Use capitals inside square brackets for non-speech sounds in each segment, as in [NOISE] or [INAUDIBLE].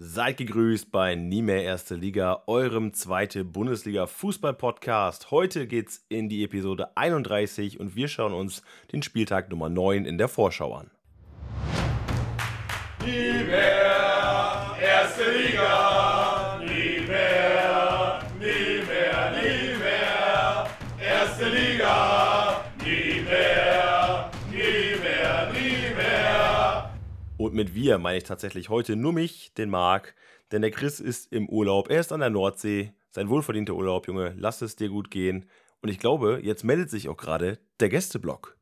Seid gegrüßt bei Nie mehr Erste Liga, eurem zweite Bundesliga Fußball Podcast. Heute geht's in die Episode 31 und wir schauen uns den Spieltag Nummer 9 in der Vorschau an. Nie mehr Erste Liga, Und mit wir meine ich tatsächlich heute nur mich, den Marc, denn der Chris ist im Urlaub. Er ist an der Nordsee. Sein wohlverdienter Urlaub, Junge. Lass es dir gut gehen. Und ich glaube, jetzt meldet sich auch gerade der Gästeblock.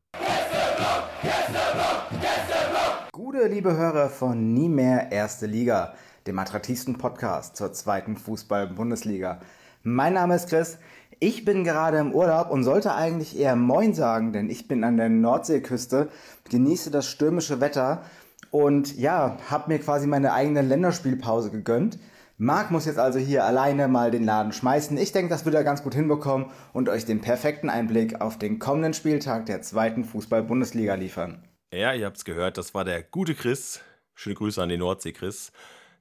Gute liebe Hörer von Nie mehr Erste Liga, dem attraktivsten Podcast zur zweiten Fußball-Bundesliga. Mein Name ist Chris. Ich bin gerade im Urlaub und sollte eigentlich eher Moin sagen, denn ich bin an der Nordseeküste, genieße das stürmische Wetter und ja, habe mir quasi meine eigene Länderspielpause gegönnt. Marc muss jetzt also hier alleine mal den Laden schmeißen. Ich denke, das wird er ganz gut hinbekommen und euch den perfekten Einblick auf den kommenden Spieltag der zweiten Fußball-Bundesliga liefern. Ja, ihr habt's gehört, das war der gute Chris. Schöne Grüße an den Nordsee-Chris,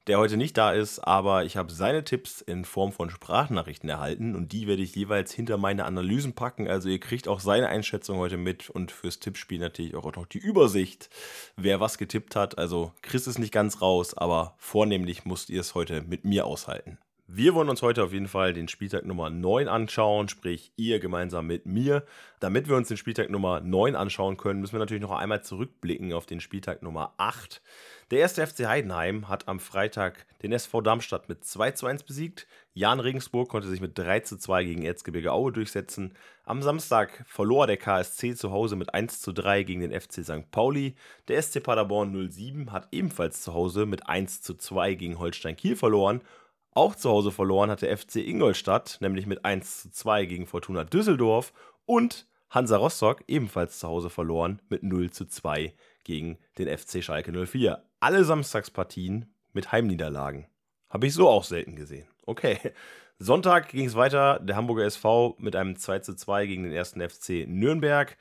der heute nicht da ist, aber ich habe seine Tipps in Form von Sprachnachrichten erhalten und die werde ich jeweils hinter meine Analysen packen. Also ihr kriegt auch seine Einschätzung heute mit und fürs Tippspiel natürlich auch noch die Übersicht, wer was getippt hat. Also Chris ist nicht ganz raus, aber vornehmlich musst ihr es heute mit mir aushalten. Wir wollen uns heute auf jeden Fall den Spieltag Nummer 9 anschauen, sprich ihr gemeinsam mit mir. Damit wir uns den Spieltag Nummer 9 anschauen können, müssen wir natürlich noch einmal zurückblicken auf den Spieltag Nummer 8. Der erste FC Heidenheim hat am Freitag den SV Darmstadt mit 2 zu 1 besiegt. Jan Regensburg konnte sich mit 3 zu 2 gegen Erzgebirge Aue durchsetzen. Am Samstag verlor der KSC zu Hause mit 1 zu 3 gegen den FC St. Pauli. Der SC Paderborn 07 hat ebenfalls zu Hause mit 1 zu 2 gegen Holstein Kiel verloren. Auch zu Hause verloren hat der FC Ingolstadt, nämlich mit 1 zu 2 gegen Fortuna Düsseldorf. Und Hansa Rostock ebenfalls zu Hause verloren mit 0 zu 2 gegen den FC Schalke 04. Alle Samstagspartien mit Heimniederlagen. Habe ich so auch selten gesehen. Okay. Sonntag ging es weiter. Der Hamburger SV mit einem 2 zu 2 gegen den ersten FC Nürnberg.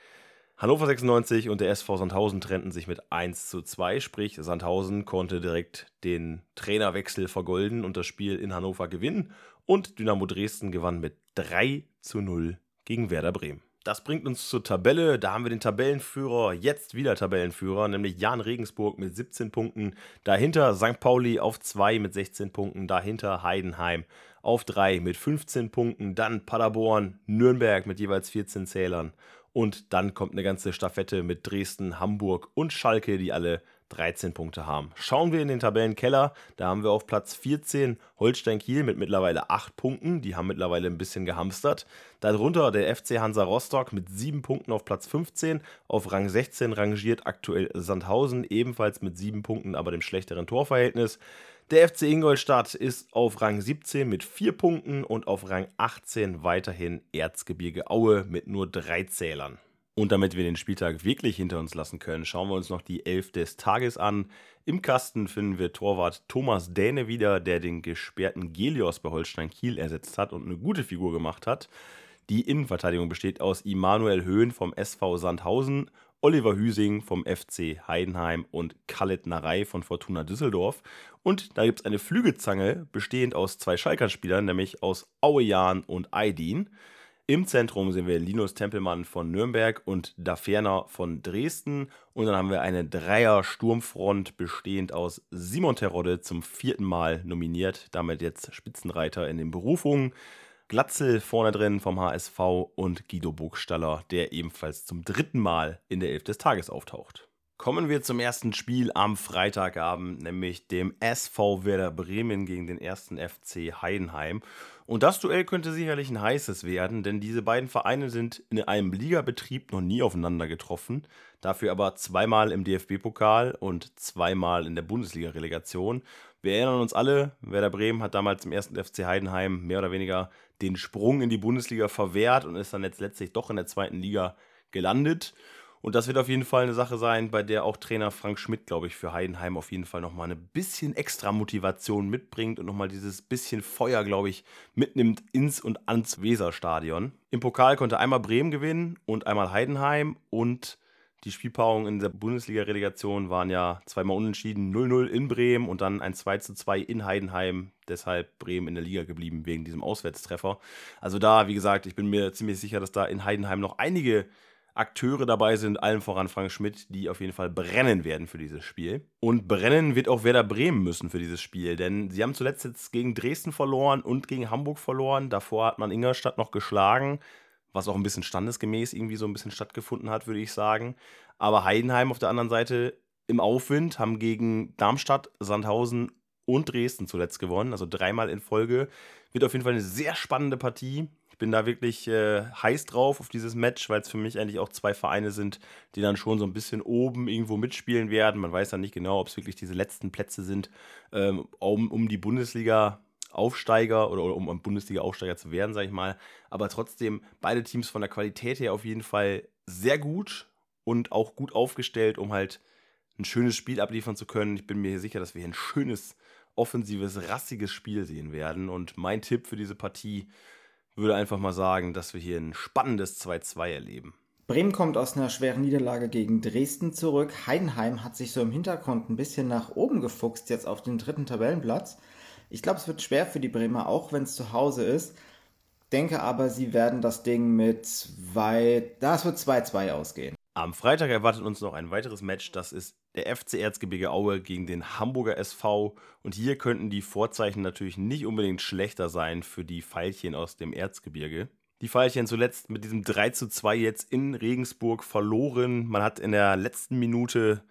Hannover 96 und der SV Sandhausen trennten sich mit 1 zu 2, sprich Sandhausen konnte direkt den Trainerwechsel vergolden und das Spiel in Hannover gewinnen und Dynamo Dresden gewann mit 3 zu 0 gegen Werder Bremen. Das bringt uns zur Tabelle. Da haben wir den Tabellenführer, jetzt wieder Tabellenführer, nämlich Jan Regensburg mit 17 Punkten. Dahinter St. Pauli auf 2 mit 16 Punkten. Dahinter Heidenheim auf 3 mit 15 Punkten. Dann Paderborn, Nürnberg mit jeweils 14 Zählern. Und dann kommt eine ganze Staffette mit Dresden, Hamburg und Schalke, die alle 13 Punkte haben. Schauen wir in den Tabellenkeller. Da haben wir auf Platz 14 Holstein Kiel mit mittlerweile 8 Punkten. Die haben mittlerweile ein bisschen gehamstert. Darunter der FC Hansa Rostock mit 7 Punkten auf Platz 15. Auf Rang 16 rangiert aktuell Sandhausen, ebenfalls mit 7 Punkten, aber dem schlechteren Torverhältnis. Der FC Ingolstadt ist auf Rang 17 mit 4 Punkten und auf Rang 18 weiterhin Erzgebirge Aue mit nur 3 Zählern. Und damit wir den Spieltag wirklich hinter uns lassen können, schauen wir uns noch die Elf des Tages an. Im Kasten finden wir Torwart Thomas Däne wieder, der den gesperrten Gelios bei Holstein Kiel ersetzt hat und eine gute Figur gemacht hat. Die Innenverteidigung besteht aus Immanuel Höhn vom SV Sandhausen, Oliver Hüsing vom FC Heidenheim und Khaled Narei von Fortuna Düsseldorf. Und da gibt es eine Flügelzange, bestehend aus zwei Schalker-Spielern, nämlich aus Auejan und Aydin. Im Zentrum sehen wir Linus Tempelmann von Nürnberg und Daferner von Dresden. Und dann haben wir eine Dreier-Sturmfront bestehend aus Simon Terodde zum vierten Mal nominiert, damit jetzt Spitzenreiter in den Berufungen. Glatzel vorne drin vom HSV und Guido Burgstaller, der ebenfalls zum dritten Mal in der Elf des Tages auftaucht. Kommen wir zum ersten Spiel am Freitagabend, nämlich dem SV Werder Bremen gegen den ersten FC Heidenheim. Und das Duell könnte sicherlich ein heißes werden, denn diese beiden Vereine sind in einem Ligabetrieb noch nie aufeinander getroffen, dafür aber zweimal im DFB-Pokal und zweimal in der Bundesliga-Relegation. Wir erinnern uns alle, Werder Bremen hat damals im ersten FC Heidenheim mehr oder weniger den Sprung in die Bundesliga verwehrt und ist dann jetzt letztlich doch in der zweiten Liga gelandet. Und das wird auf jeden Fall eine Sache sein, bei der auch Trainer Frank Schmidt, glaube ich, für Heidenheim auf jeden Fall nochmal eine bisschen extra Motivation mitbringt und nochmal dieses bisschen Feuer, glaube ich, mitnimmt ins und ans Weserstadion. Im Pokal konnte einmal Bremen gewinnen und einmal Heidenheim und Die Spielpaarungen in der Bundesliga-Relegation waren ja zweimal unentschieden, 0-0 in Bremen und dann ein 2-2 in Heidenheim. Deshalb Bremen in der Liga geblieben wegen diesem Auswärtstreffer. Also da, wie gesagt, ich bin mir ziemlich sicher, dass da in Heidenheim noch einige Akteure dabei sind, allen voran Frank Schmidt, die auf jeden Fall brennen werden für dieses Spiel. Und brennen wird auch Werder Bremen müssen für dieses Spiel, denn sie haben zuletzt jetzt gegen Dresden verloren und gegen Hamburg verloren. Davor hat man Ingolstadt noch geschlagen, was auch ein bisschen standesgemäß irgendwie so ein bisschen stattgefunden hat, würde ich sagen. Aber Heidenheim auf der anderen Seite im Aufwind haben gegen Darmstadt, Sandhausen und Dresden zuletzt gewonnen, also dreimal in Folge. Wird auf jeden Fall eine sehr spannende Partie. Ich bin da wirklich äh, heiß drauf auf dieses Match, weil es für mich eigentlich auch zwei Vereine sind, die dann schon so ein bisschen oben irgendwo mitspielen werden. Man weiß dann nicht genau, ob es wirklich diese letzten Plätze sind, ähm, um, um die Bundesliga Aufsteiger oder, oder um Bundesliga-Aufsteiger zu werden, sage ich mal. Aber trotzdem beide Teams von der Qualität her auf jeden Fall sehr gut und auch gut aufgestellt, um halt ein schönes Spiel abliefern zu können. Ich bin mir sicher, dass wir hier ein schönes, offensives, rassiges Spiel sehen werden. Und mein Tipp für diese Partie würde einfach mal sagen, dass wir hier ein spannendes 2-2 erleben. Bremen kommt aus einer schweren Niederlage gegen Dresden zurück. Heidenheim hat sich so im Hintergrund ein bisschen nach oben gefuchst, jetzt auf den dritten Tabellenplatz. Ich glaube, es wird schwer für die Bremer, auch wenn es zu Hause ist. Denke aber, sie werden das Ding mit zwei, das wird 2-2 ausgehen. Am Freitag erwartet uns noch ein weiteres Match, das ist der FC Erzgebirge Aue gegen den Hamburger SV. Und hier könnten die Vorzeichen natürlich nicht unbedingt schlechter sein für die Pfeilchen aus dem Erzgebirge. Die Pfeilchen zuletzt mit diesem 3 zu 2 jetzt in Regensburg verloren. Man hat in der letzten Minute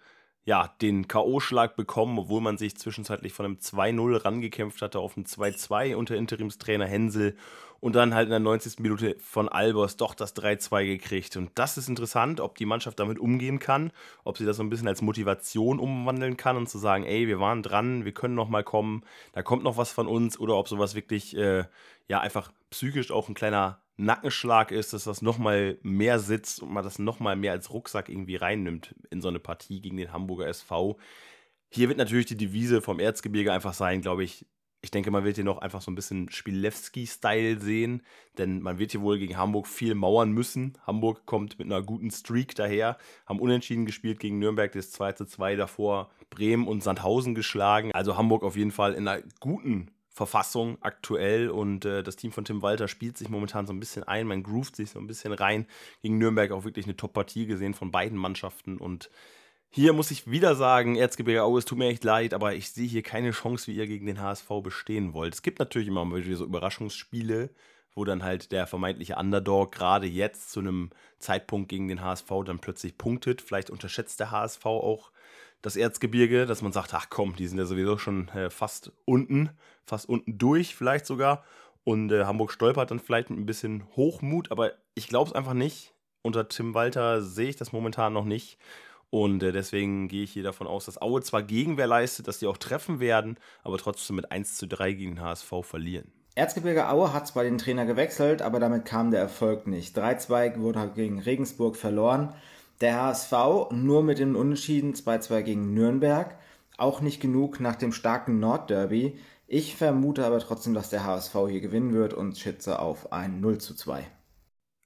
ja, den K.O.-Schlag bekommen, obwohl man sich zwischenzeitlich von einem 2-0 rangekämpft hatte auf ein 2-2 unter Interimstrainer Hensel und dann halt in der 90. Minute von Albers doch das 3-2 gekriegt. Und das ist interessant, ob die Mannschaft damit umgehen kann, ob sie das so ein bisschen als Motivation umwandeln kann und zu sagen, ey, wir waren dran, wir können noch mal kommen, da kommt noch was von uns oder ob sowas wirklich, äh, ja, einfach psychisch auch ein kleiner Nackenschlag ist, dass das nochmal mehr sitzt und man das nochmal mehr als Rucksack irgendwie reinnimmt in so eine Partie gegen den Hamburger SV. Hier wird natürlich die Devise vom Erzgebirge einfach sein, glaube ich. Ich denke, man wird hier noch einfach so ein bisschen Spilewski-Style sehen, denn man wird hier wohl gegen Hamburg viel mauern müssen. Hamburg kommt mit einer guten Streak daher, haben unentschieden gespielt gegen Nürnberg, das 2 zu 2 davor Bremen und Sandhausen geschlagen. Also Hamburg auf jeden Fall in einer guten Verfassung aktuell und äh, das Team von Tim Walter spielt sich momentan so ein bisschen ein, man groovt sich so ein bisschen rein. Gegen Nürnberg auch wirklich eine Top-Partie gesehen von beiden Mannschaften und hier muss ich wieder sagen, Erzgebirge Aue, es tut mir echt leid, aber ich sehe hier keine Chance, wie ihr gegen den HSV bestehen wollt. Es gibt natürlich immer wieder so Überraschungsspiele, wo dann halt der vermeintliche Underdog gerade jetzt zu einem Zeitpunkt gegen den HSV dann plötzlich punktet. Vielleicht unterschätzt der HSV auch das Erzgebirge, dass man sagt, ach komm, die sind ja sowieso schon äh, fast unten, fast unten durch vielleicht sogar. Und äh, Hamburg stolpert dann vielleicht mit ein bisschen Hochmut, aber ich glaube es einfach nicht. Unter Tim Walter sehe ich das momentan noch nicht. Und äh, deswegen gehe ich hier davon aus, dass Aue zwar Gegenwehr leistet, dass die auch treffen werden, aber trotzdem mit 1 zu 3 gegen den HSV verlieren. Erzgebirge Aue hat zwar den Trainer gewechselt, aber damit kam der Erfolg nicht. 3-2 wurde gegen Regensburg verloren. Der HSV nur mit dem Unentschieden 2-2 gegen Nürnberg. Auch nicht genug nach dem starken Nordderby. Ich vermute aber trotzdem, dass der HSV hier gewinnen wird und schätze auf ein 0 2.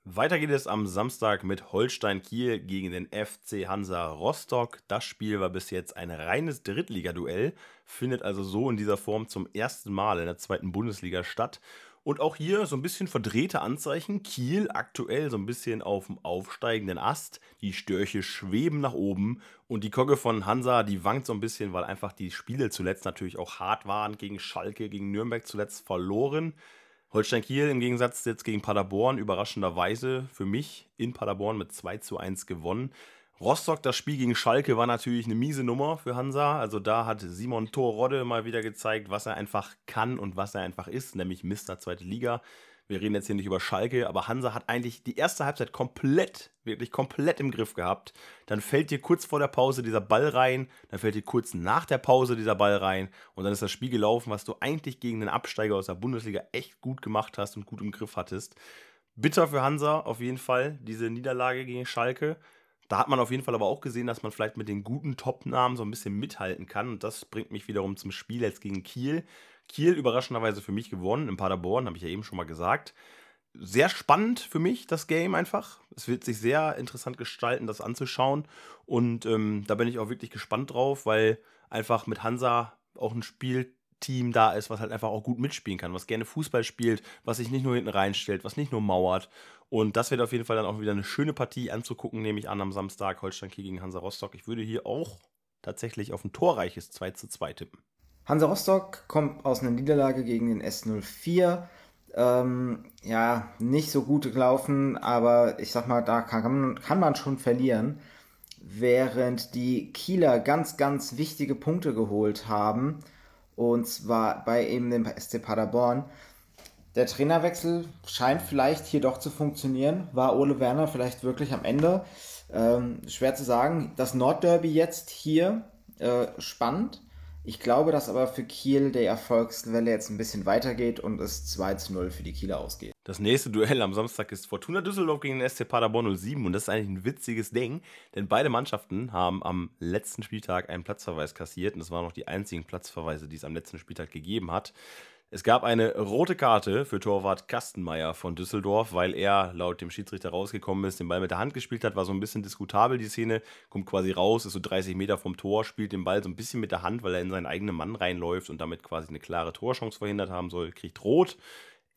Weiter geht es am Samstag mit Holstein Kiel gegen den FC Hansa Rostock. Das Spiel war bis jetzt ein reines Drittligaduell, findet also so in dieser Form zum ersten Mal in der zweiten Bundesliga statt. Und auch hier so ein bisschen verdrehte Anzeichen. Kiel aktuell so ein bisschen auf dem aufsteigenden Ast. Die Störche schweben nach oben. Und die Kogge von Hansa, die wankt so ein bisschen, weil einfach die Spiele zuletzt natürlich auch hart waren. Gegen Schalke, gegen Nürnberg zuletzt verloren. Holstein Kiel im Gegensatz jetzt gegen Paderborn überraschenderweise für mich in Paderborn mit 2 zu 1 gewonnen. Rostock, das Spiel gegen Schalke war natürlich eine miese Nummer für Hansa. Also da hat Simon Torrodde mal wieder gezeigt, was er einfach kann und was er einfach ist, nämlich Mr. Zweite Liga. Wir reden jetzt hier nicht über Schalke, aber Hansa hat eigentlich die erste Halbzeit komplett, wirklich komplett im Griff gehabt. Dann fällt dir kurz vor der Pause dieser Ball rein, dann fällt dir kurz nach der Pause dieser Ball rein und dann ist das Spiel gelaufen, was du eigentlich gegen den Absteiger aus der Bundesliga echt gut gemacht hast und gut im Griff hattest. Bitter für Hansa auf jeden Fall, diese Niederlage gegen Schalke. Da hat man auf jeden Fall aber auch gesehen, dass man vielleicht mit den guten Top-Namen so ein bisschen mithalten kann. Und das bringt mich wiederum zum Spiel jetzt gegen Kiel. Kiel überraschenderweise für mich gewonnen, in Paderborn, habe ich ja eben schon mal gesagt. sehr spannend für mich, das Game einfach. Es wird sich sehr interessant gestalten, das anzuschauen. Und ähm, da bin ich auch wirklich gespannt drauf, weil einfach mit Hansa auch ein Spielteam da ist, was halt einfach auch gut mitspielen kann, was gerne Fußball spielt, was sich nicht nur hinten reinstellt, was nicht nur mauert. Und das wird auf jeden Fall dann auch wieder eine schöne Partie anzugucken, nehme ich an, am Samstag Holstein Kiel gegen Hansa Rostock. Ich würde hier auch tatsächlich auf ein torreiches 2 zu 2 tippen. Hansa Rostock kommt aus einer Niederlage gegen den S04 ähm, ja, nicht so gut gelaufen, aber ich sag mal, da kann, kann man schon verlieren. Während die Kieler ganz, ganz wichtige Punkte geholt haben, und zwar bei eben dem SC Paderborn. Der Trainerwechsel scheint vielleicht hier doch zu funktionieren. War Ole Werner vielleicht wirklich am Ende? Ähm, schwer zu sagen. Das Nordderby jetzt hier äh, spannend. Ich glaube, dass aber für Kiel der Erfolgswelle jetzt ein bisschen weitergeht und es 2 zu 0 für die Kieler ausgeht. Das nächste Duell am Samstag ist Fortuna Düsseldorf gegen den SC Paderborn 07 und das ist eigentlich ein witziges Ding, denn beide Mannschaften haben am letzten Spieltag einen Platzverweis kassiert und das waren noch die einzigen Platzverweise, die es am letzten Spieltag gegeben hat. Es gab eine rote Karte für Torwart Kastenmeier von Düsseldorf, weil er laut dem Schiedsrichter rausgekommen ist, den Ball mit der Hand gespielt hat. War so ein bisschen diskutabel, die Szene. Kommt quasi raus, ist so 30 Meter vom Tor, spielt den Ball so ein bisschen mit der Hand, weil er in seinen eigenen Mann reinläuft und damit quasi eine klare Torchance verhindert haben soll. Kriegt rot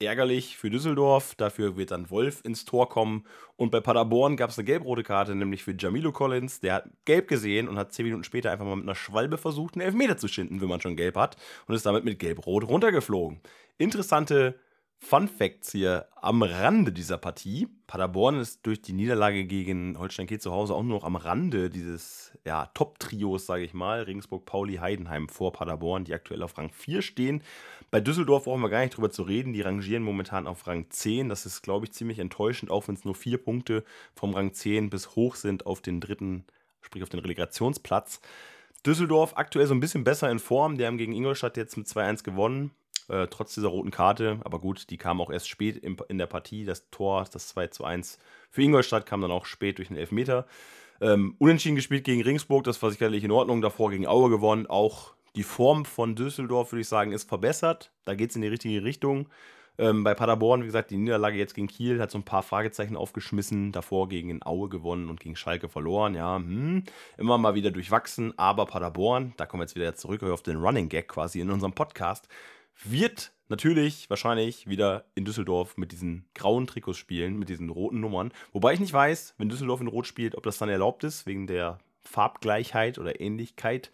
ärgerlich für Düsseldorf. Dafür wird dann Wolf ins Tor kommen. Und bei Paderborn gab es eine gelb-rote Karte, nämlich für Jamilo Collins. Der hat gelb gesehen und hat zehn Minuten später einfach mal mit einer Schwalbe versucht, einen Elfmeter zu schinden, wenn man schon gelb hat. Und ist damit mit gelb-rot runtergeflogen. Interessante Fun Facts hier am Rande dieser Partie. Paderborn ist durch die Niederlage gegen Holstein Kiel zu Hause auch nur noch am Rande dieses ja, Top-Trios, sage ich mal. Regensburg, Pauli, Heidenheim vor Paderborn, die aktuell auf Rang 4 stehen. Bei Düsseldorf brauchen wir gar nicht drüber zu reden. Die rangieren momentan auf Rang 10. Das ist, glaube ich, ziemlich enttäuschend, auch wenn es nur vier Punkte vom Rang 10 bis hoch sind auf den dritten, sprich auf den Relegationsplatz. Düsseldorf aktuell so ein bisschen besser in Form. Die haben gegen Ingolstadt jetzt mit 2-1 gewonnen äh, trotz dieser roten Karte. Aber gut, die kam auch erst spät in, in der Partie. Das Tor, das 2 zu 1 für Ingolstadt, kam dann auch spät durch den Elfmeter. Ähm, unentschieden gespielt gegen Ringsburg, das war sicherlich in Ordnung. Davor gegen Aue gewonnen. Auch die Form von Düsseldorf, würde ich sagen, ist verbessert. Da geht es in die richtige Richtung. Ähm, bei Paderborn, wie gesagt, die Niederlage jetzt gegen Kiel hat so ein paar Fragezeichen aufgeschmissen. Davor gegen Aue gewonnen und gegen Schalke verloren. Ja, hm, immer mal wieder durchwachsen. Aber Paderborn, da kommen wir jetzt wieder zurück auf den Running Gag quasi in unserem Podcast, wird natürlich wahrscheinlich wieder in Düsseldorf mit diesen grauen Trikots spielen, mit diesen roten Nummern. Wobei ich nicht weiß, wenn Düsseldorf in Rot spielt, ob das dann erlaubt ist, wegen der Farbgleichheit oder Ähnlichkeit.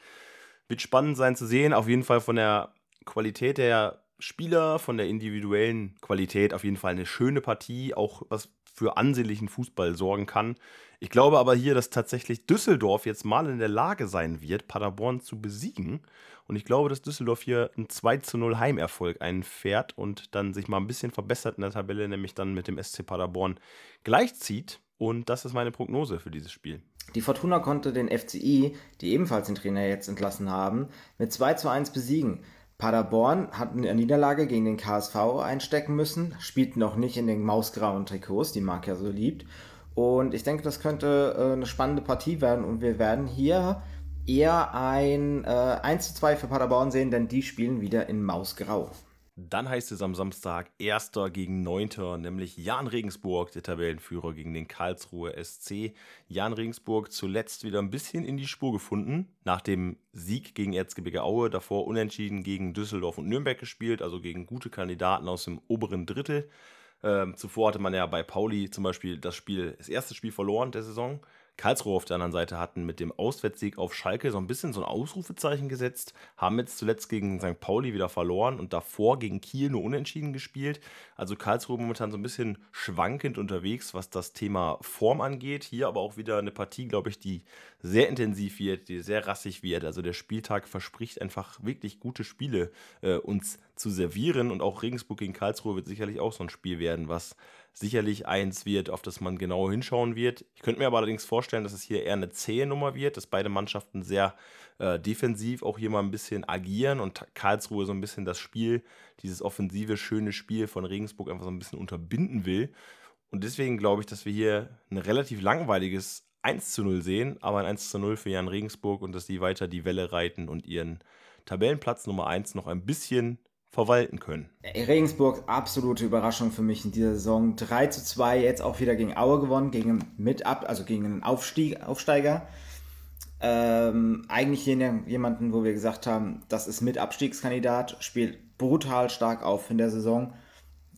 Wird spannend sein zu sehen. Auf jeden Fall von der Qualität der Spieler, von der individuellen Qualität auf jeden Fall eine schöne Partie, auch was für ansehnlichen Fußball sorgen kann. Ich glaube aber hier, dass tatsächlich Düsseldorf jetzt mal in der Lage sein wird, Paderborn zu besiegen. Und ich glaube, dass Düsseldorf hier einen 2 zu 0 Heimerfolg einfährt und dann sich mal ein bisschen verbessert in der Tabelle, nämlich dann mit dem SC Paderborn gleichzieht. Und das ist meine Prognose für dieses Spiel. Die Fortuna konnte den FCI, die ebenfalls den Trainer jetzt entlassen haben, mit 2 zu 1 besiegen. Paderborn hat eine Niederlage gegen den KSV einstecken müssen, spielt noch nicht in den mausgrauen Trikots, die Marc ja so liebt. Und ich denke, das könnte äh, eine spannende Partie werden und wir werden hier eher ein äh, 1 zu 2 für Paderborn sehen, denn die spielen wieder in Mausgrau. Dann heißt es am Samstag Erster gegen Neunter, nämlich Jan Regensburg, der Tabellenführer gegen den Karlsruhe SC. Jan Regensburg zuletzt wieder ein bisschen in die Spur gefunden. Nach dem Sieg gegen Erzgebirge Aue, davor unentschieden gegen Düsseldorf und Nürnberg gespielt, also gegen gute Kandidaten aus dem oberen Drittel. Ähm, zuvor hatte man ja bei Pauli zum Beispiel das Spiel, das erste Spiel verloren der Saison. Karlsruhe auf der anderen Seite hatten mit dem Auswärtssieg auf Schalke so ein bisschen so ein Ausrufezeichen gesetzt, haben jetzt zuletzt gegen St. Pauli wieder verloren und davor gegen Kiel nur unentschieden gespielt. Also Karlsruhe momentan so ein bisschen schwankend unterwegs, was das Thema Form angeht. Hier aber auch wieder eine Partie, glaube ich, die sehr intensiv wird, die sehr rassig wird. Also der Spieltag verspricht einfach wirklich gute Spiele äh, uns zu servieren und auch Regensburg gegen Karlsruhe wird sicherlich auch so ein Spiel werden, was sicherlich eins wird, auf das man genau hinschauen wird. Ich könnte mir aber allerdings vorstellen, dass es hier eher eine zähe Nummer wird, dass beide Mannschaften sehr äh, defensiv auch hier mal ein bisschen agieren und Karlsruhe so ein bisschen das Spiel, dieses offensive, schöne Spiel von Regensburg einfach so ein bisschen unterbinden will. Und deswegen glaube ich, dass wir hier ein relativ langweiliges 1 zu 0 sehen, aber ein 1 zu 0 für Jan Regensburg und dass die weiter die Welle reiten und ihren Tabellenplatz Nummer 1 noch ein bisschen verwalten können. Regensburg, absolute Überraschung für mich in dieser Saison. 3 zu 2, jetzt auch wieder gegen Aue gewonnen, gegen mit ab, also gegen einen Aufstieg, Aufsteiger. Ähm, eigentlich jemanden, wo wir gesagt haben, das ist mit Abstiegskandidat, spielt brutal stark auf in der Saison.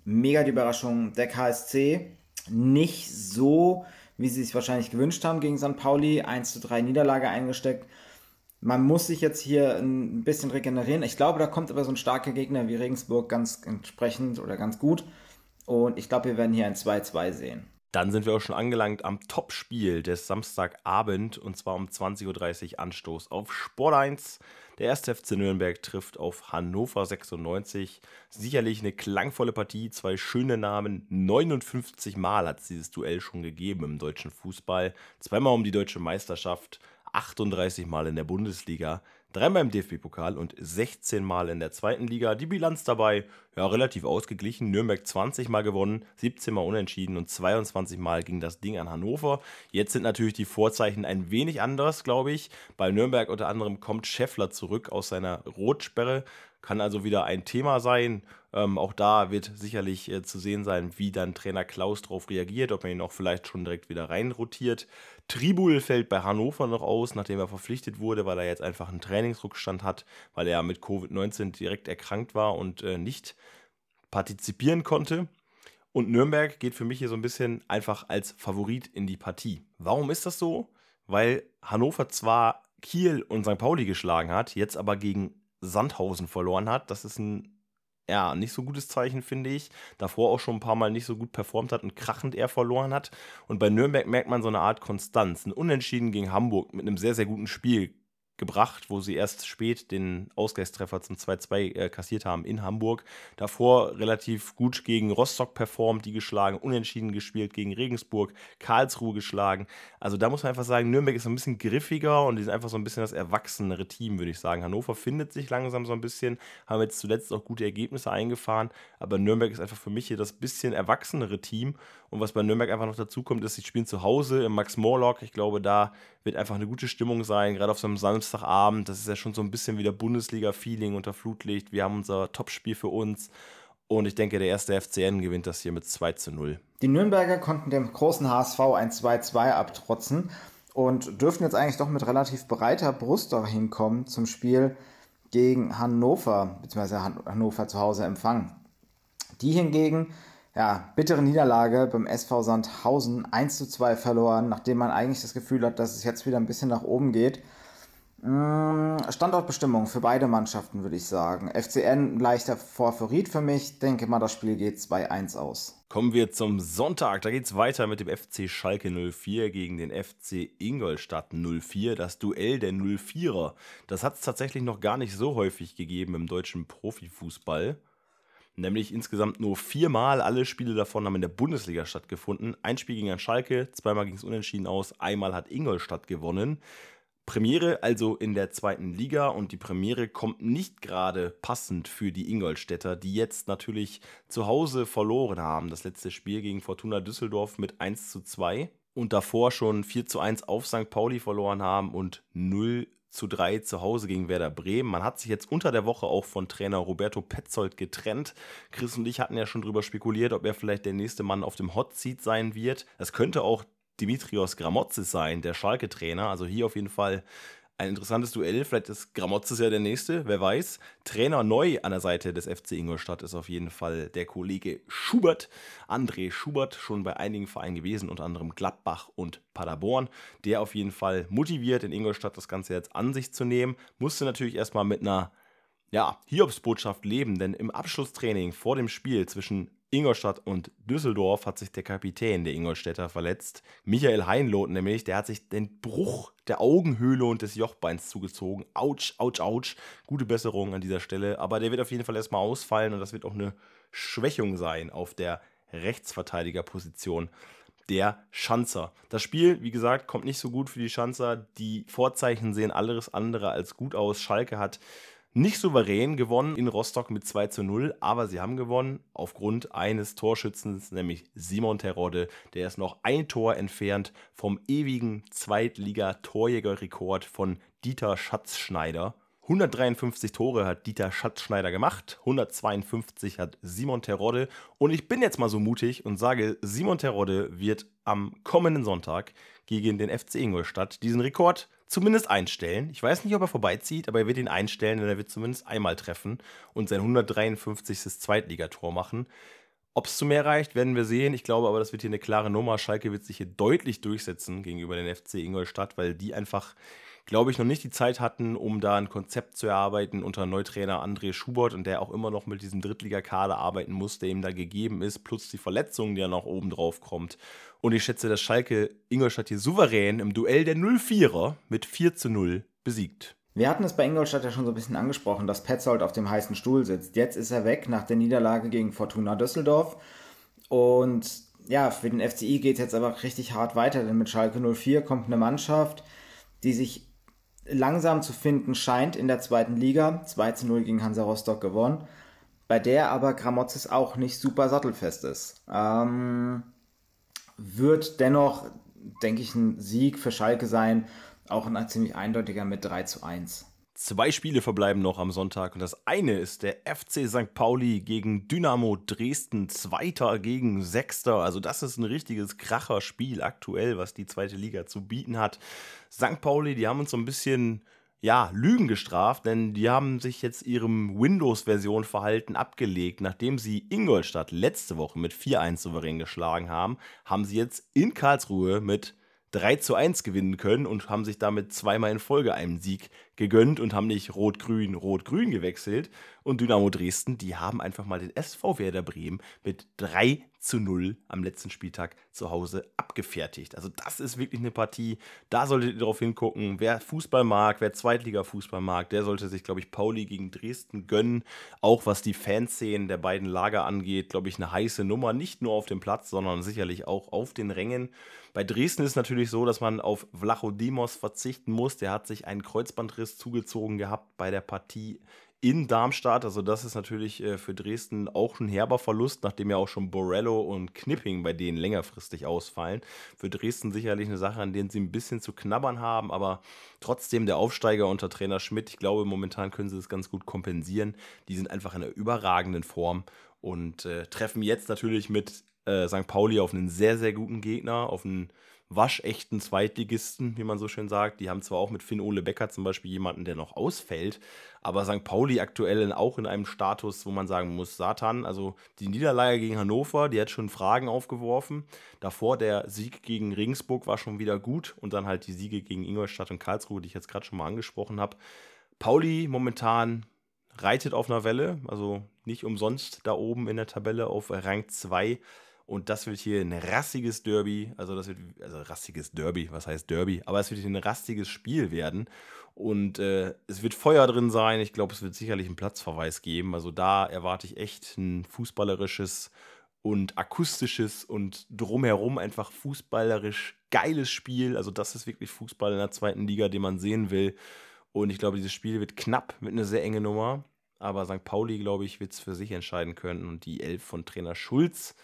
Mega die Überraschung. Der KSC nicht so, wie sie es wahrscheinlich gewünscht haben gegen St. Pauli. 1 zu 3 Niederlage eingesteckt. Man muss sich jetzt hier ein bisschen regenerieren. Ich glaube, da kommt aber so ein starker Gegner wie Regensburg ganz entsprechend oder ganz gut. Und ich glaube, wir werden hier ein 2-2 sehen. Dann sind wir auch schon angelangt am Topspiel des Samstagabend und zwar um 20.30 Uhr Anstoß auf Sport 1. Der 1. FC Nürnberg trifft auf Hannover 96. Sicherlich eine klangvolle Partie, zwei schöne Namen. 59 Mal hat es dieses Duell schon gegeben im deutschen Fußball. Zweimal um die deutsche Meisterschaft, 38 Mal in der Bundesliga dreimal im DFB-Pokal und 16 Mal in der zweiten Liga. Die Bilanz dabei, ja, relativ ausgeglichen. Nürnberg 20 Mal gewonnen, 17 Mal unentschieden und 22 Mal ging das Ding an Hannover. Jetzt sind natürlich die Vorzeichen ein wenig anders, glaube ich. Bei Nürnberg unter anderem kommt Scheffler zurück aus seiner Rotsperre. Kann also wieder ein Thema sein. Ähm, auch da wird sicherlich äh, zu sehen sein, wie dann Trainer Klaus darauf reagiert, ob er ihn auch vielleicht schon direkt wieder reinrotiert. Tribul fällt bei Hannover noch aus, nachdem er verpflichtet wurde, weil er jetzt einfach einen Trainingsrückstand hat, weil er mit Covid-19 direkt erkrankt war und äh, nicht partizipieren konnte. Und Nürnberg geht für mich hier so ein bisschen einfach als Favorit in die Partie. Warum ist das so? Weil Hannover zwar Kiel und St. Pauli geschlagen hat, jetzt aber gegen Sandhausen verloren hat. Das ist ein ja, nicht so gutes Zeichen, finde ich. Davor auch schon ein paar Mal nicht so gut performt hat und krachend eher verloren hat. Und bei Nürnberg merkt man so eine Art Konstanz. Ein Unentschieden gegen Hamburg mit einem sehr, sehr guten Spiel gebracht, wo sie erst spät den Ausgleichstreffer zum 2-2 äh, kassiert haben in Hamburg. Davor relativ gut gegen Rostock performt, die geschlagen, unentschieden gespielt gegen Regensburg, Karlsruhe geschlagen. Also da muss man einfach sagen, Nürnberg ist ein bisschen griffiger und die sind einfach so ein bisschen das erwachsenere Team, würde ich sagen. Hannover findet sich langsam so ein bisschen, haben jetzt zuletzt auch gute Ergebnisse eingefahren, aber Nürnberg ist einfach für mich hier das bisschen erwachsenere Team. Und was bei Nürnberg einfach noch dazu kommt, ist, sie spielen zu Hause im Max Morlock. Ich glaube, da wird einfach eine gute Stimmung sein, gerade auf so einem Samstagabend. Das ist ja schon so ein bisschen wie der Bundesliga-Feeling unter Flutlicht. Wir haben unser Topspiel für uns. Und ich denke, der erste FCN gewinnt das hier mit 2 zu 0. Die Nürnberger konnten dem großen HSV ein 2-2 abtrotzen und dürften jetzt eigentlich doch mit relativ breiter Brust dahin kommen zum Spiel gegen Hannover, beziehungsweise Hannover zu Hause empfangen. Die hingegen ja, bittere Niederlage beim SV Sandhausen 1 zu 2 verloren, nachdem man eigentlich das Gefühl hat, dass es jetzt wieder ein bisschen nach oben geht. Mm, Standortbestimmung für beide Mannschaften, würde ich sagen. FCN leichter Favorit für mich. Denke mal, das Spiel geht 2-1 aus. Kommen wir zum Sonntag. Da geht es weiter mit dem FC Schalke 04 gegen den FC Ingolstadt 04. Das Duell der 04er. Das hat es tatsächlich noch gar nicht so häufig gegeben im deutschen Profifußball. Nämlich insgesamt nur viermal. Alle Spiele davon haben in der Bundesliga stattgefunden. Ein Spiel ging an Schalke, zweimal ging es unentschieden aus, einmal hat Ingolstadt gewonnen. Premiere also in der zweiten Liga und die Premiere kommt nicht gerade passend für die Ingolstädter, die jetzt natürlich zu Hause verloren haben. Das letzte Spiel gegen Fortuna Düsseldorf mit 1 zu 2 und davor schon 4 zu 1 auf St. Pauli verloren haben und 0 zu 3 zu Hause gegen Werder Bremen. Man hat sich jetzt unter der Woche auch von Trainer Roberto Petzold getrennt. Chris und ich hatten ja schon drüber spekuliert, ob er vielleicht der nächste Mann auf dem Hot Seat sein wird. Es könnte auch Dimitrios Gramotzis sein, der Schalke-Trainer. Also hier auf jeden Fall ein interessantes Duell. Vielleicht ist Gramotzes ja der nächste, wer weiß. Trainer neu an der Seite des FC Ingolstadt ist auf jeden Fall der Kollege Schubert. André Schubert, schon bei einigen Vereinen gewesen, unter anderem Gladbach und Paderborn. Der auf jeden Fall motiviert, in Ingolstadt das Ganze jetzt an sich zu nehmen. Musste natürlich erstmal mit einer ja, Hiobsbotschaft leben, denn im Abschlusstraining vor dem Spiel zwischen Ingolstadt und Düsseldorf hat sich der Kapitän der Ingolstädter verletzt. Michael Heinloth nämlich, der hat sich den Bruch der Augenhöhle und des Jochbeins zugezogen. Autsch, autsch, autsch. Gute Besserung an dieser Stelle. Aber der wird auf jeden Fall erstmal ausfallen und das wird auch eine Schwächung sein auf der Rechtsverteidigerposition der Schanzer. Das Spiel, wie gesagt, kommt nicht so gut für die Schanzer. Die Vorzeichen sehen alles andere als gut aus. Schalke hat nicht souverän gewonnen in Rostock mit 2 zu 0, aber sie haben gewonnen aufgrund eines Torschützens, nämlich Simon Terodde. Der ist noch ein Tor entfernt vom ewigen Zweitliga-Torjägerrekord von Dieter Schatzschneider. 153 Tore hat Dieter Schatzschneider gemacht, 152 hat Simon Terodde und ich bin jetzt mal so mutig und sage, Simon Terodde wird am kommenden Sonntag gegen den FC Ingolstadt diesen Rekord zumindest einstellen. Ich weiß nicht, ob er vorbeizieht, aber er wird ihn einstellen, denn er wird zumindest einmal treffen und sein 153. Zweitligator machen. Ob es zu mehr reicht, werden wir sehen. Ich glaube aber, das wird hier eine klare Nummer. Schalke wird sich hier deutlich durchsetzen gegenüber den FC Ingolstadt, weil die einfach glaube ich, noch nicht die Zeit hatten, um da ein Konzept zu erarbeiten unter Neutrainer André Schubert und der auch immer noch mit diesem Drittligakader arbeiten muss, der ihm da gegeben ist, plus die Verletzungen, die ja noch oben drauf kommt. Und ich schätze, dass Schalke Ingolstadt hier souverän im Duell der 04er mit 4 zu 0 besiegt. Wir hatten es bei Ingolstadt ja schon so ein bisschen angesprochen, dass Petzold auf dem heißen Stuhl sitzt. Jetzt ist er weg nach der Niederlage gegen Fortuna Düsseldorf. Und ja, für den FCI geht es jetzt aber richtig hart weiter, denn mit Schalke 04 kommt eine Mannschaft, die sich langsam zu finden scheint in der zweiten Liga. 2 zu 0 gegen Hansa Rostock gewonnen. Bei der aber Gramozis auch nicht super sattelfest ist. Ähm, wird dennoch, denke ich, ein Sieg für Schalke sein. Auch ein ziemlich eindeutiger mit 3 zu 1. Zwei Spiele verbleiben noch am Sonntag und das eine ist der FC St. Pauli gegen Dynamo Dresden, Zweiter gegen Sechster. Also das ist ein richtiges Kracherspiel aktuell, was die zweite Liga zu bieten hat. St. Pauli, die haben uns so ein bisschen ja, Lügen gestraft, denn die haben sich jetzt ihrem Windows-Version-Verhalten abgelegt. Nachdem sie Ingolstadt letzte Woche mit 4-1 souverän geschlagen haben, haben sie jetzt in Karlsruhe mit 3 zu 1 gewinnen können und haben sich damit zweimal in Folge einen Sieg gegönnt und haben nicht Rot-Grün, Rot-Grün gewechselt. Und Dynamo Dresden, die haben einfach mal den SV Werder Bremen mit 3 zu 0 am letzten Spieltag zu Hause abgefertigt. Also das ist wirklich eine Partie, da solltet ihr darauf hingucken. Wer Fußball mag, wer Zweitliga-Fußball mag, der sollte sich, glaube ich, Pauli gegen Dresden gönnen. Auch was die Fanszenen der beiden Lager angeht, glaube ich, eine heiße Nummer. Nicht nur auf dem Platz, sondern sicherlich auch auf den Rängen. Bei Dresden ist es natürlich so, dass man auf Vlachodimos verzichten muss. Der hat sich einen Kreuzbandriss zugezogen gehabt bei der Partie in Darmstadt. Also das ist natürlich äh, für Dresden auch ein herber Verlust, nachdem ja auch schon Borello und Knipping bei denen längerfristig ausfallen. Für Dresden sicherlich eine Sache, an denen sie ein bisschen zu knabbern haben, aber trotzdem der Aufsteiger unter Trainer Schmidt, ich glaube, momentan können sie das ganz gut kompensieren. Die sind einfach in einer überragenden Form und äh, treffen jetzt natürlich mit äh, St. Pauli auf einen sehr, sehr guten Gegner, auf einen waschechten Zweitligisten, wie man so schön sagt. Die haben zwar auch mit Finn Ole Becker zum Beispiel jemanden, der noch ausfällt, aber St. Pauli aktuell auch in einem Status, wo man sagen muss, Satan, also die Niederlage gegen Hannover, die hat schon Fragen aufgeworfen. Davor der Sieg gegen Regensburg war schon wieder gut und dann halt die Siege gegen Ingolstadt und Karlsruhe, die ich jetzt gerade schon mal angesprochen habe. Pauli momentan reitet auf einer Welle, also nicht umsonst da oben in der Tabelle auf Rang 2 und das wird hier ein rassiges Derby. Also, das wird, also rassiges Derby, was heißt Derby? Aber es wird hier ein rassiges Spiel werden. Und äh, es wird Feuer drin sein. Ich glaube, es wird sicherlich einen Platzverweis geben. Also, da erwarte ich echt ein fußballerisches und akustisches und drumherum einfach fußballerisch geiles Spiel. Also, das ist wirklich Fußball in der zweiten Liga, den man sehen will. Und ich glaube, dieses Spiel wird knapp mit einer sehr enge Nummer. Aber St. Pauli, glaube ich, wird es für sich entscheiden können. Und die Elf von Trainer Schulz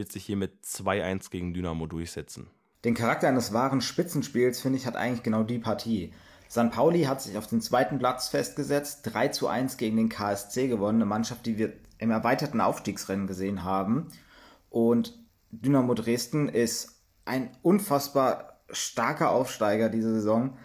wird sich hier mit 2-1 gegen Dynamo durchsetzen. Den Charakter eines wahren Spitzenspiels, finde ich, hat eigentlich genau die Partie. San Pauli hat sich auf den zweiten Platz festgesetzt, 3 zu 1 gegen den KSC gewonnen, eine Mannschaft, die wir im erweiterten Aufstiegsrennen gesehen haben. Und Dynamo Dresden ist ein unfassbar starker Aufsteiger diese Saison.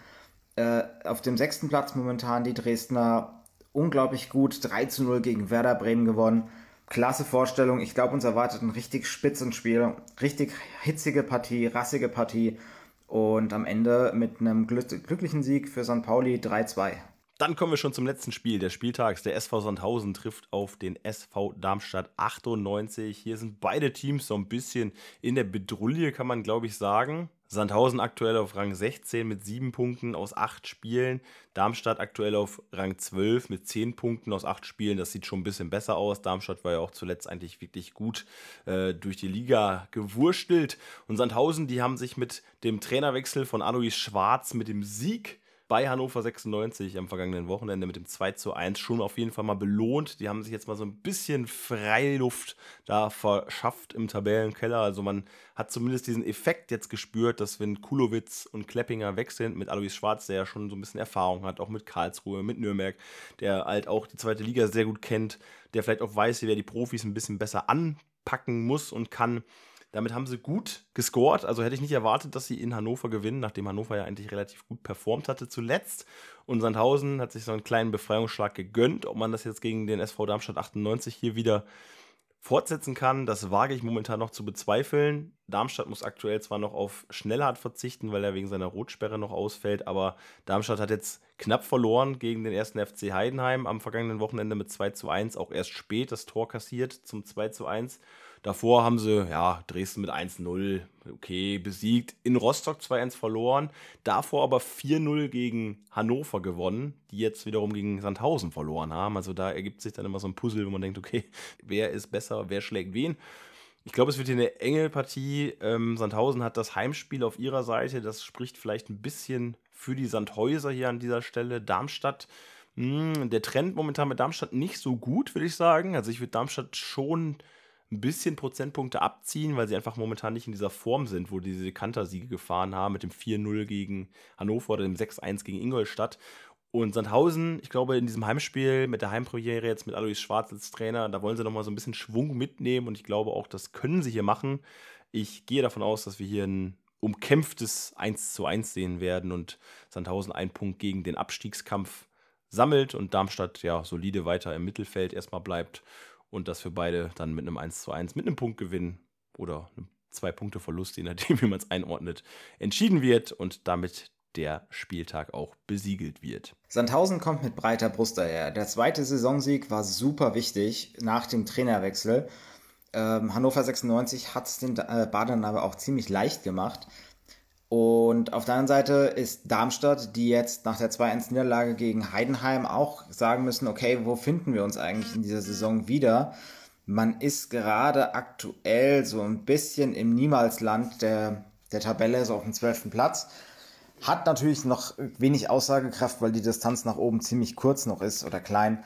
Äh, auf dem sechsten Platz momentan die Dresdner unglaublich gut, 3 zu 0 gegen Werder Bremen gewonnen klasse Vorstellung. Ich glaube, uns erwartet ein richtig spitzen Spiel, richtig hitzige Partie, rassige Partie und am Ende mit einem glücklichen Sieg für St. Pauli 3-2. Dann kommen wir schon zum letzten Spiel des Spieltags. Der SV Sandhausen trifft auf den SV Darmstadt 98. Hier sind beide Teams so ein bisschen in der Bedrulle, kann man glaube ich sagen. Sandhausen aktuell auf Rang 16 mit 7 Punkten aus 8 Spielen. Darmstadt aktuell auf Rang 12 mit 10 Punkten aus 8 Spielen. Das sieht schon ein bisschen besser aus. Darmstadt war ja auch zuletzt eigentlich wirklich gut äh, durch die Liga gewurstelt. Und Sandhausen, die haben sich mit dem Trainerwechsel von Alois Schwarz, mit dem Sieg bei Hannover 96 am vergangenen Wochenende mit dem 2 zu 1 schon auf jeden Fall mal belohnt. Die haben sich jetzt mal so ein bisschen Freiluft da verschafft im Tabellenkeller. Also man hat zumindest diesen Effekt jetzt gespürt, dass wenn Kulowitz und Kleppinger weg sind, mit Alois Schwarz, der ja schon so ein bisschen Erfahrung hat, auch mit Karlsruhe, mit Nürnberg, der halt auch die zweite Liga sehr gut kennt, der vielleicht auch weiß, wie er die Profis ein bisschen besser anpacken muss und kann, damit haben sie gut gescored. Also hätte ich nicht erwartet, dass sie in Hannover gewinnen, nachdem Hannover ja eigentlich relativ gut performt hatte zuletzt. Und Sandhausen hat sich so einen kleinen Befreiungsschlag gegönnt. Ob man das jetzt gegen den SV Darmstadt 98 hier wieder fortsetzen kann, das wage ich momentan noch zu bezweifeln. Darmstadt muss aktuell zwar noch auf Schnellhardt verzichten, weil er wegen seiner Rotsperre noch ausfällt, aber Darmstadt hat jetzt knapp verloren gegen den ersten FC Heidenheim am vergangenen Wochenende mit 2 zu 1, auch erst spät das Tor kassiert zum 2 zu 1. Davor haben sie, ja, Dresden mit 1-0, okay, besiegt. In Rostock 2-1 verloren. Davor aber 4-0 gegen Hannover gewonnen, die jetzt wiederum gegen Sandhausen verloren haben. Also da ergibt sich dann immer so ein Puzzle, wo man denkt, okay, [LAUGHS] wer ist besser, wer schlägt wen. Ich glaube, es wird hier eine enge Partie. Ähm, Sandhausen hat das Heimspiel auf ihrer Seite. Das spricht vielleicht ein bisschen für die Sandhäuser hier an dieser Stelle. Darmstadt, mh, hm, der Trend momentan mit Darmstadt nicht so gut, würde ich sagen. Also ich würde Darmstadt schon ein bisschen Prozentpunkte abziehen, weil sie einfach momentan nicht in dieser Form sind, wo diese Kantersiege gefahren haben mit dem 4-0 gegen Hannover oder dem 6-1 gegen Ingolstadt. Und Sandhausen, ich glaube, in diesem Heimspiel mit der Heimpremiere jetzt mit Alois Schwarz als Trainer, da wollen sie nochmal so ein bisschen Schwung mitnehmen und ich glaube auch, das können sie hier machen. Ich gehe davon aus, dass wir hier ein umkämpftes 1 zu 1 sehen werden und Sandhausen einen Punkt gegen den Abstiegskampf sammelt und Darmstadt ja solide weiter im Mittelfeld erstmal bleibt und das für beide dann mit einem 1 zu 1, mit einem Punktgewinn oder einem zwei Punkte Verlust, je nachdem, [LAUGHS] wie man es einordnet, entschieden wird und damit der Spieltag auch besiegelt wird. Sandhausen kommt mit breiter Brust daher. Der zweite Saisonsieg war super wichtig nach dem Trainerwechsel. Ähm, Hannover 96 hat es den äh, Badern aber auch ziemlich leicht gemacht. Und auf der anderen Seite ist Darmstadt, die jetzt nach der 2-1-Niederlage gegen Heidenheim auch sagen müssen, okay, wo finden wir uns eigentlich in dieser Saison wieder? Man ist gerade aktuell so ein bisschen im Niemalsland der, der Tabelle, so auf dem 12. Platz. Hat natürlich noch wenig Aussagekraft, weil die Distanz nach oben ziemlich kurz noch ist oder klein.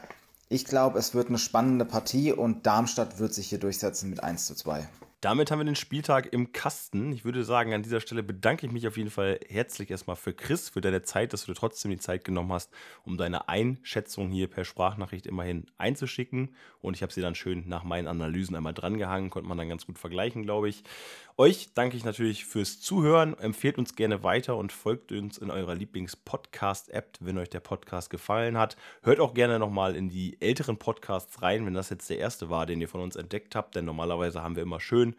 Ich glaube, es wird eine spannende Partie und Darmstadt wird sich hier durchsetzen mit 1 zu 2. Damit haben wir den Spieltag im Kasten. Ich würde sagen, an dieser Stelle bedanke ich mich auf jeden Fall herzlich erstmal für Chris, für deine Zeit, dass du dir trotzdem die Zeit genommen hast, um deine Einschätzung hier per Sprachnachricht immerhin einzuschicken. Und ich habe sie dann schön nach meinen Analysen einmal drangehangen, konnte man dann ganz gut vergleichen, glaube ich. Euch danke ich natürlich fürs Zuhören. Empfehlt uns gerne weiter und folgt uns in eurer Lieblings-Podcast-App, wenn euch der Podcast gefallen hat. Hört auch gerne nochmal in die älteren Podcasts rein, wenn das jetzt der erste war, den ihr von uns entdeckt habt. Denn normalerweise haben wir immer schön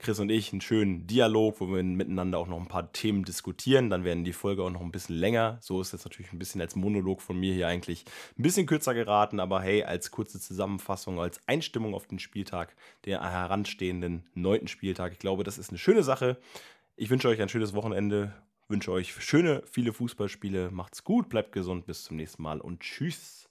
Chris und ich einen schönen Dialog, wo wir miteinander auch noch ein paar Themen diskutieren. Dann werden die Folge auch noch ein bisschen länger. So ist es natürlich ein bisschen als Monolog von mir hier eigentlich ein bisschen kürzer geraten, aber hey, als kurze Zusammenfassung, als Einstimmung auf den Spieltag, der heranstehenden neunten Spieltag. Ich glaube, das ist eine schöne Sache. Ich wünsche euch ein schönes Wochenende, wünsche euch schöne, viele Fußballspiele. Macht's gut, bleibt gesund, bis zum nächsten Mal und tschüss.